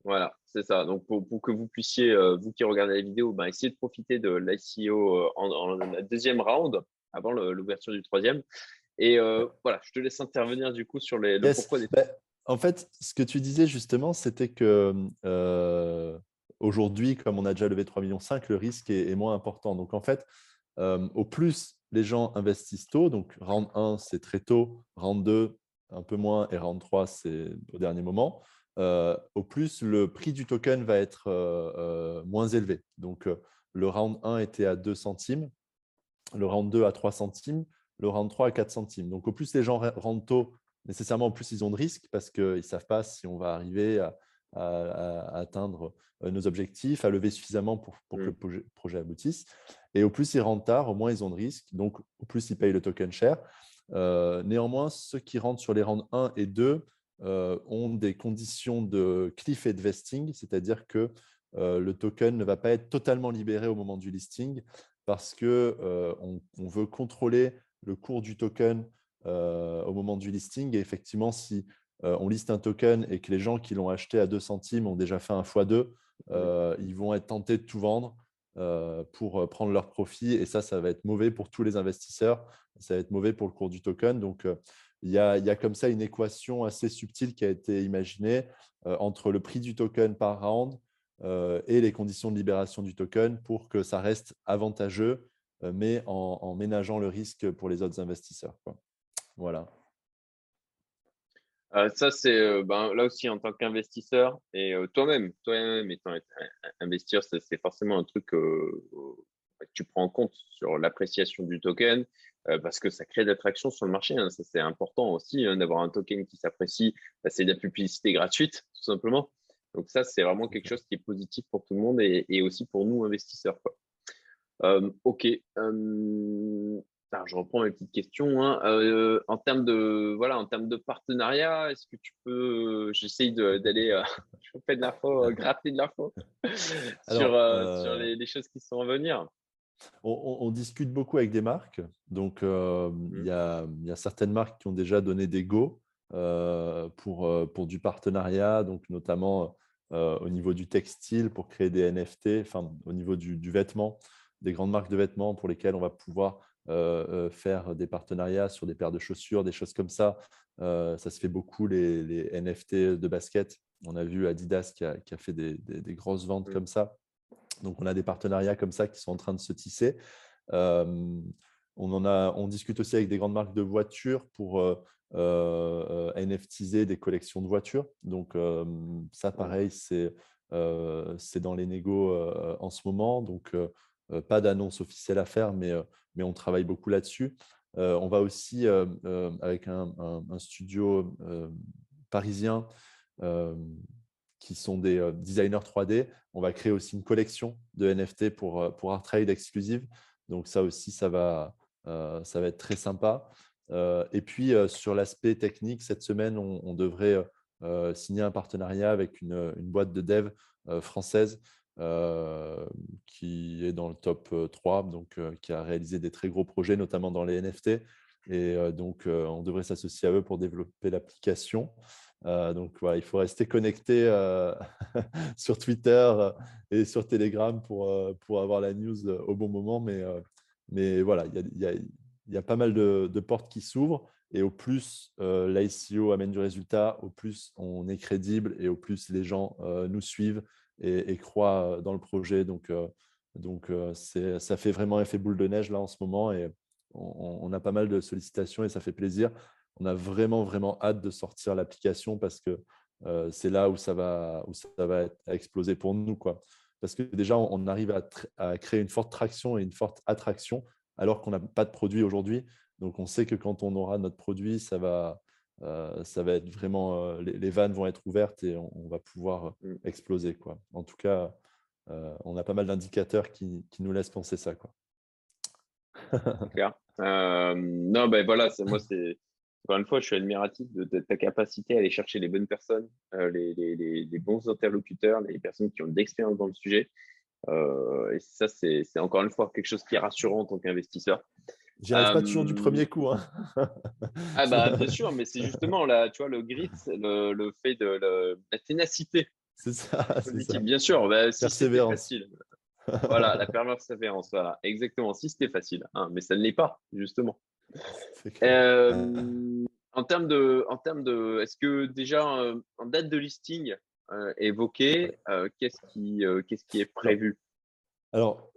Voilà, c'est ça. Donc, pour, que vous puissiez, euh, vous qui regardez la vidéo, ben, essayer de profiter de l'ICO euh, en, deuxième round, avant l'ouverture du troisième. Et euh, voilà, je te laisse intervenir du coup sur les, le pourquoi des. Ben, en fait, ce que tu disais justement, c'était que aujourd'hui, comme on a déjà levé 3,5 millions, le risque est, moins important. Donc, en fait, au plus les gens investissent tôt, donc round 1, c'est très tôt, round 2, un peu moins, et round 3, c'est au dernier moment. Euh, au plus le prix du token va être euh, euh, moins élevé. Donc, le round 1 était à 2 centimes, le round 2 à 3 centimes, le round 3 à 4 centimes. Donc, au plus les gens rentrent tôt, nécessairement, au plus ils ont de risques parce qu'ils ne savent pas si on va arriver à, atteindre nos objectifs, à lever suffisamment pour, que le mmh. projet, aboutisse. Et au plus ils rentrent tard, au moins ils ont de risques. Donc, au plus ils payent le token cher. néanmoins, ceux qui rentrent sur les rounds 1 et 2 euh, ont des conditions de cliff et de vesting, c'est-à-dire que euh, le token ne va pas être totalement libéré au moment du listing parce qu'on euh, on veut contrôler le cours du token au moment du listing. Et effectivement, si on liste un token et que les gens qui l'ont acheté à 2 centimes ont déjà fait un x2, ils vont être tentés de tout vendre pour prendre leur profit. Et ça, ça va être mauvais pour tous les investisseurs. Ça va être mauvais pour le cours du token. Donc, il y, a, comme ça une équation assez subtile qui a été imaginée euh, entre le prix du token par round euh, et les conditions de libération du token pour que ça reste avantageux, euh, mais en, ménageant le risque pour les autres investisseurs. Voilà. ça, c'est ben, là aussi en tant qu'investisseur et toi-même, toi-même étant investisseur, c'est forcément un truc que tu prends en compte sur l'appréciation du token, parce que ça crée de l'attraction sur le marché. Hein. Ça, c'est important aussi hein, d'avoir un token qui s'apprécie. Bah, c'est de la publicité gratuite, tout simplement. Donc ça, c'est vraiment quelque chose qui est positif pour tout le monde et, aussi pour nous, investisseurs. Euh, ok. Euh, alors, je reprends mes petites questions. Hein. en termes de voilà, en termes de partenariat, est-ce que tu peux J'essaye d'aller, je fais de l'info, gratter de l'info sur, sur les, les, choses qui sont à venir on, discute beaucoup avec des marques. Donc, euh, mmh. il y, a, certaines marques qui ont déjà donné des go euh, pour, euh, pour du partenariat, donc notamment au niveau du textile pour créer des NFT, enfin au niveau du, vêtement, des grandes marques de vêtements pour lesquelles on va pouvoir faire des partenariats sur des paires de chaussures, des choses comme ça. ça se fait beaucoup les, NFT de basket. On a vu Adidas qui a, fait des, grosses ventes mmh. comme ça. Donc, on a des partenariats comme ça qui sont en train de se tisser. on, en a, on discute aussi avec des grandes marques de voitures pour euh, euh, NFTiser des collections de voitures. Donc, ça, pareil, c'est dans les négos en ce moment. Donc, pas d'annonce officielle à faire, mais, mais on travaille beaucoup là-dessus. on va aussi, avec un, un studio parisien, qui sont des euh, designers 3D. On va créer aussi une collection de NFT pour, euh, pour Art Trade exclusive. Donc ça aussi, ça va, euh, ça va être très sympa. et puis sur l'aspect technique, cette semaine, on, devrait signer un partenariat avec une, une boîte de dev française qui est dans le top 3, donc qui a réalisé des très gros projets, notamment dans les NFT. Et donc, on devrait s'associer à eux pour développer l'application. Euh, donc voilà, il faut rester connecté euh, sur Twitter euh, et sur Telegram pour, pour avoir la news au bon moment. Mais, mais voilà, il y a, y a, pas mal de, de portes qui s'ouvrent. Et au plus l'ICO amène du résultat, au plus on est crédible et au plus les gens nous suivent et, croient dans le projet. Donc, donc ça fait vraiment effet boule de neige là en ce moment et on, on a pas mal de sollicitations et ça fait plaisir on a vraiment, vraiment hâte de sortir l'application parce que euh, c'est là où ça va, où ça va exploser pour nous. Quoi. Parce que déjà, on, arrive à, créer une forte traction et une forte attraction alors qu'on n'a pas de produit aujourd'hui. Donc, on sait que quand on aura notre produit, ça va, euh, ça va être vraiment, euh, les, vannes vont être ouvertes et on, va pouvoir mmh. exploser. Quoi. En tout cas, on a pas mal d'indicateurs qui, nous laissent penser ça. Quoi. non, ben voilà, moi, c'est encore une fois, je suis admiratif de, ta capacité à aller chercher les bonnes personnes, euh, les, bons interlocuteurs, les personnes qui ont de l'expérience dans le sujet. Euh, et ça, c'est encore une fois quelque chose qui est rassurant en tant qu'investisseur. J'y arrive pas toujours du premier coup. Hein. ah bah bien sûr, mais c'est justement là, tu vois, le grit, le, fait de la ténacité c'est ça, Bien sûr, bah, si c'était facile. voilà, la persévérance, voilà, exactement. Si c'était facile, hein, mais ça ne l'est pas, justement. Euh, en termes de, en termes de, est-ce que déjà en date de listing euh, évoquée, euh, qu'est-ce qui, qu'est-ce qui est prévu? Alors,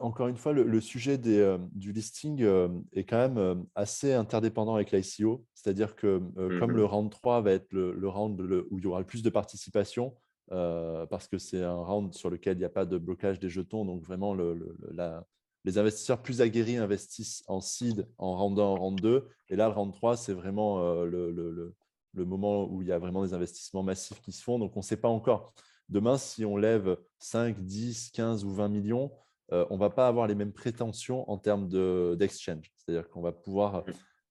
encore une fois, le, sujet des, du listing est quand même assez interdépendant avec l'ICO. C'est-à-dire que comme le round 3 va être le, le round où il y aura le plus de participation, parce que c'est un round sur lequel il n'y a pas de blocage des jetons. Donc, vraiment, le, la, les investisseurs plus aguerris investissent en seed, en round 1, en round 2. Et là, le round 3, c'est vraiment le, moment où il y a vraiment des investissements massifs qui se font. Donc, on ne sait pas encore. Demain, si on lève 5, 10, 15 ou 20 millions, on ne va pas avoir les mêmes prétentions en termes d'exchange. C'est-à-dire qu'on va pouvoir,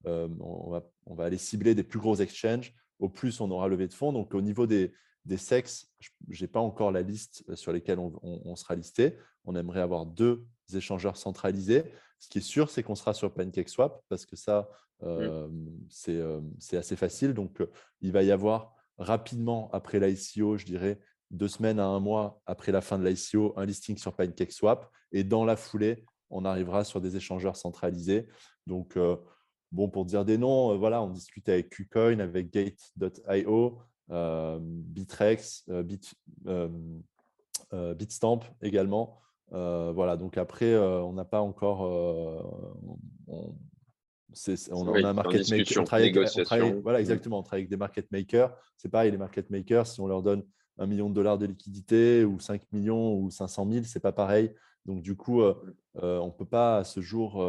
on, va, on, va, aller cibler des plus gros exchanges. Au plus, on aura levé de fonds. Donc, au niveau des, des sexes, je n'ai pas encore la liste euh, sur lesquels on, sera listé. On aimerait avoir deux échangeurs centralisés. Ce qui est sûr, c'est qu'on sera sur PancakeSwap parce que ça, euh, euh, c'est assez facile. Donc, il va y avoir rapidement après l'ICO, je dirais deux semaines à un mois après la fin de l'ICO, un listing sur PancakeSwap. Et dans la foulée, on arrivera sur des échangeurs centralisés. Donc, bon, pour dire des noms, voilà, on discute avec KuCoin, avec Gate.io. Euh, Bitrex, euh, Bit, euh, Bitstamp également. Voilà, donc après, on n'a pas encore. On, on, a un market maker. On travaille, voilà, exactement. On travaille avec des market makers. C'est pareil, les market makers, si on leur donne un million de dollars de liquidité ou 5 millions ou 500 000, c'est pas pareil. Donc, du coup, on ne peut pas à ce jour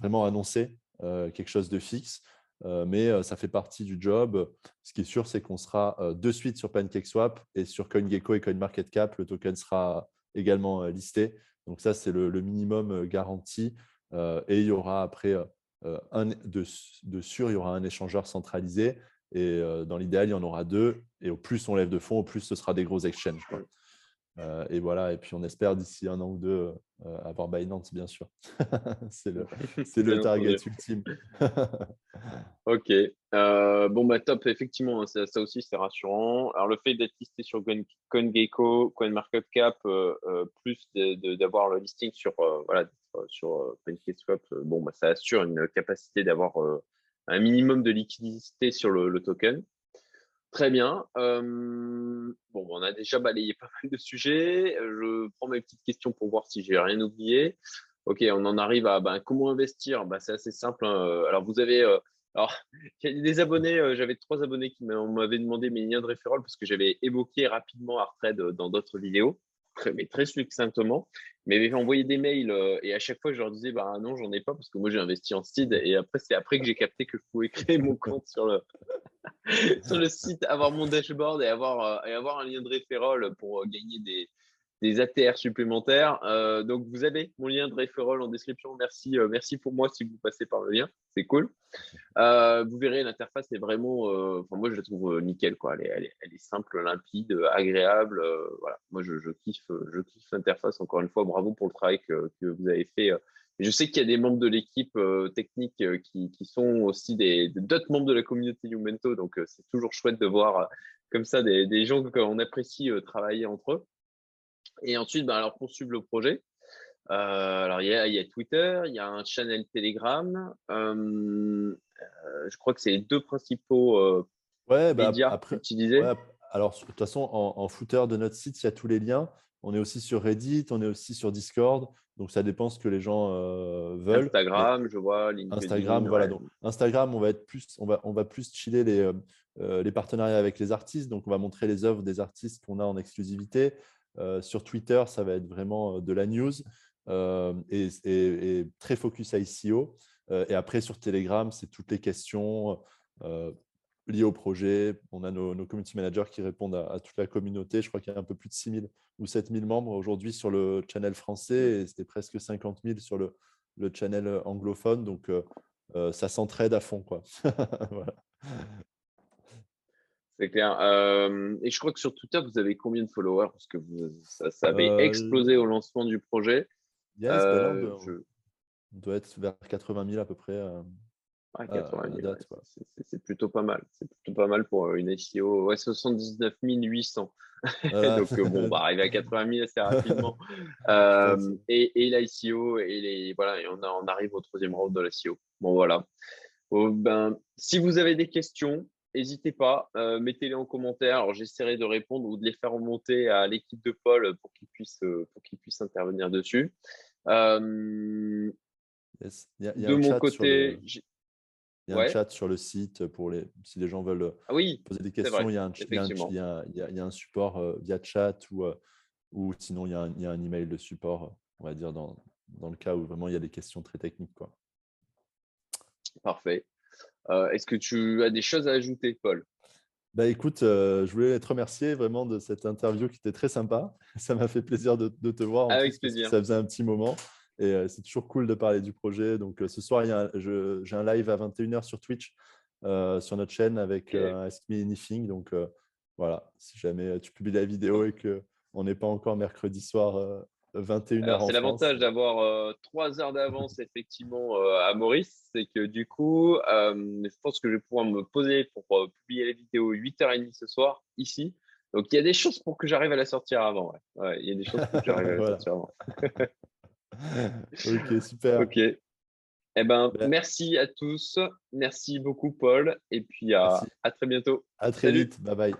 vraiment annoncer quelque chose de fixe. Euh, mais euh, ça fait partie du job. Ce qui est sûr, c'est qu'on sera euh, de suite sur PancakeSwap et sur CoinGecko et CoinMarketCap, le token sera également listé. Donc ça, c'est le, minimum garanti. et il y aura après, un, de, de, sûr, il y aura un échangeur centralisé. Et dans l'idéal, il y en aura deux. Et au plus on lève de fonds, au plus ce sera des gros exchanges. Euh, et voilà, et puis on espère d'ici un an ou deux euh, avoir Binance, bien sûr. c'est le, le target ultime. ok. Euh, bon, bah top, effectivement, hein, ça, aussi c'est rassurant. Alors le fait d'être listé sur CoinGecko, CoinMarketCap, plus d'avoir le listing sur, voilà, sur PancakeSwap, bon, bah, ça assure une capacité d'avoir un minimum de liquidité sur le token. Très bien. bon, on a déjà balayé pas mal de sujets. Je prends mes petites questions pour voir si j'ai rien oublié. Ok, on en arrive à ben, comment investir? Ben, c'est assez simple. Hein. Alors, vous avez. alors, des abonnés. j'avais trois abonnés qui m'avaient demandé mes liens de référence parce que j'avais évoqué rapidement Artred dans d'autres vidéos mais très succinctement. Mais m'avaient envoyé des mails et à chaque fois, je leur disais, bah non, j'en ai pas parce que moi, j'ai investi en seed. Et après, c'est après que j'ai capté que je pouvais créer mon compte sur le, sur le site, avoir mon dashboard et avoir, et avoir un lien de référol pour gagner des, des ATR supplémentaires. Euh, donc, vous avez mon lien de referral en description. Merci, euh, merci pour moi si vous passez par le lien. C'est cool. Euh, vous verrez, l'interface est vraiment, enfin, moi, je la trouve nickel. Quoi. Elle, est, simple, limpide, agréable. voilà. Moi, je, kiffe, je kiffe l'interface. Encore une fois, bravo pour le travail que, que vous avez fait. Je sais qu'il y a des membres de l'équipe technique qui, qui, sont aussi d'autres membres de la communauté Youmento. Donc, c'est toujours chouette de voir comme ça des, des gens qu'on apprécie travailler entre eux. Et ensuite, ben, alors, pour suivre le projet, euh, alors il y, a, il y, a, Twitter, il y a un channel Telegram. Euh, je crois que c'est les deux principaux euh, ouais, bah, médias après, utilisés. alors, de toute façon, en, en, footer de notre site, il y a tous les liens. On est aussi sur Reddit, on est aussi sur Discord. Donc, ça dépend ce que les gens veulent. Instagram, je vois. LinkedIn, Instagram, voilà. Donc, Instagram, on va être plus, on va, on va plus chiller les, les partenariats avec les artistes. Donc, on va montrer les œuvres des artistes qu'on a en exclusivité. Euh, sur Twitter, ça va être vraiment euh, de la news euh, et, très focus ICO. et après, sur Telegram, c'est toutes les questions liées au projet. On a nos, community managers qui répondent à, toute la communauté. Je crois qu'il y a un peu plus de 6 000 ou 7 000 membres aujourd'hui sur le channel français et c'était presque 50 000 sur le, le channel anglophone. Donc, ça s'entraide à fond. Quoi. voilà. C'est clair. Euh, et je crois que sur Twitter, vous avez combien de followers? Parce que ça, avait euh, explosé au lancement du projet. Yes, euh, on doit être vers 80 000 à peu près. c'est plutôt pas mal. C'est plutôt pas mal pour une SEO. Ouais, 79 800. Donc, bon, on va arriver à 80 000 assez rapidement. et, et l'ICO, et, les, voilà, et on, on, arrive au troisième round de l'ICO. Bon, voilà. ben, si vous avez des questions, n'hésitez pas, mettez-les en commentaire. Alors, j'essaierai de répondre ou de les faire remonter à l'équipe de Paul pour qu'il puisse, pour qu'il puisse intervenir dessus. de mon côté, il y a un chat sur le site pour les, si les gens veulent ah poser des questions. il, y a un, il, y a un, support via chat ou, ou sinon il y, a un, il y a un email de support, on va dire, dans, dans, le cas où vraiment il y a des questions très techniques. Quoi. Parfait. Est-ce que tu as des choses à ajouter, Paul? Bah, écoute, je voulais te remercier vraiment de cette interview qui était très sympa. Ça m'a fait plaisir de, de te voir. Avec plaisir. Ça faisait un petit moment. Et c'est toujours cool de parler du projet. Donc ce soir, j'ai un live à 21h sur Twitch, sur notre chaîne avec un Ask Me Anything. Donc voilà, si jamais tu publies la vidéo et qu'on n'est pas encore mercredi soir 21h. C'est l'avantage d'avoir trois heures d'avance effectivement à Maurice. C'est que du coup, je pense que je vais pouvoir me poser pour publier la vidéo 8h30 ce soir ici. Donc il y a des choses pour que j'arrive à la sortir avant. Ouais. il y a des choses pour que j'arrive à la sortir avant. ok, super. Ok. Eh ben, ben, merci à tous. Merci beaucoup, Paul. Et puis à, à très bientôt. À très vite. Bye bye.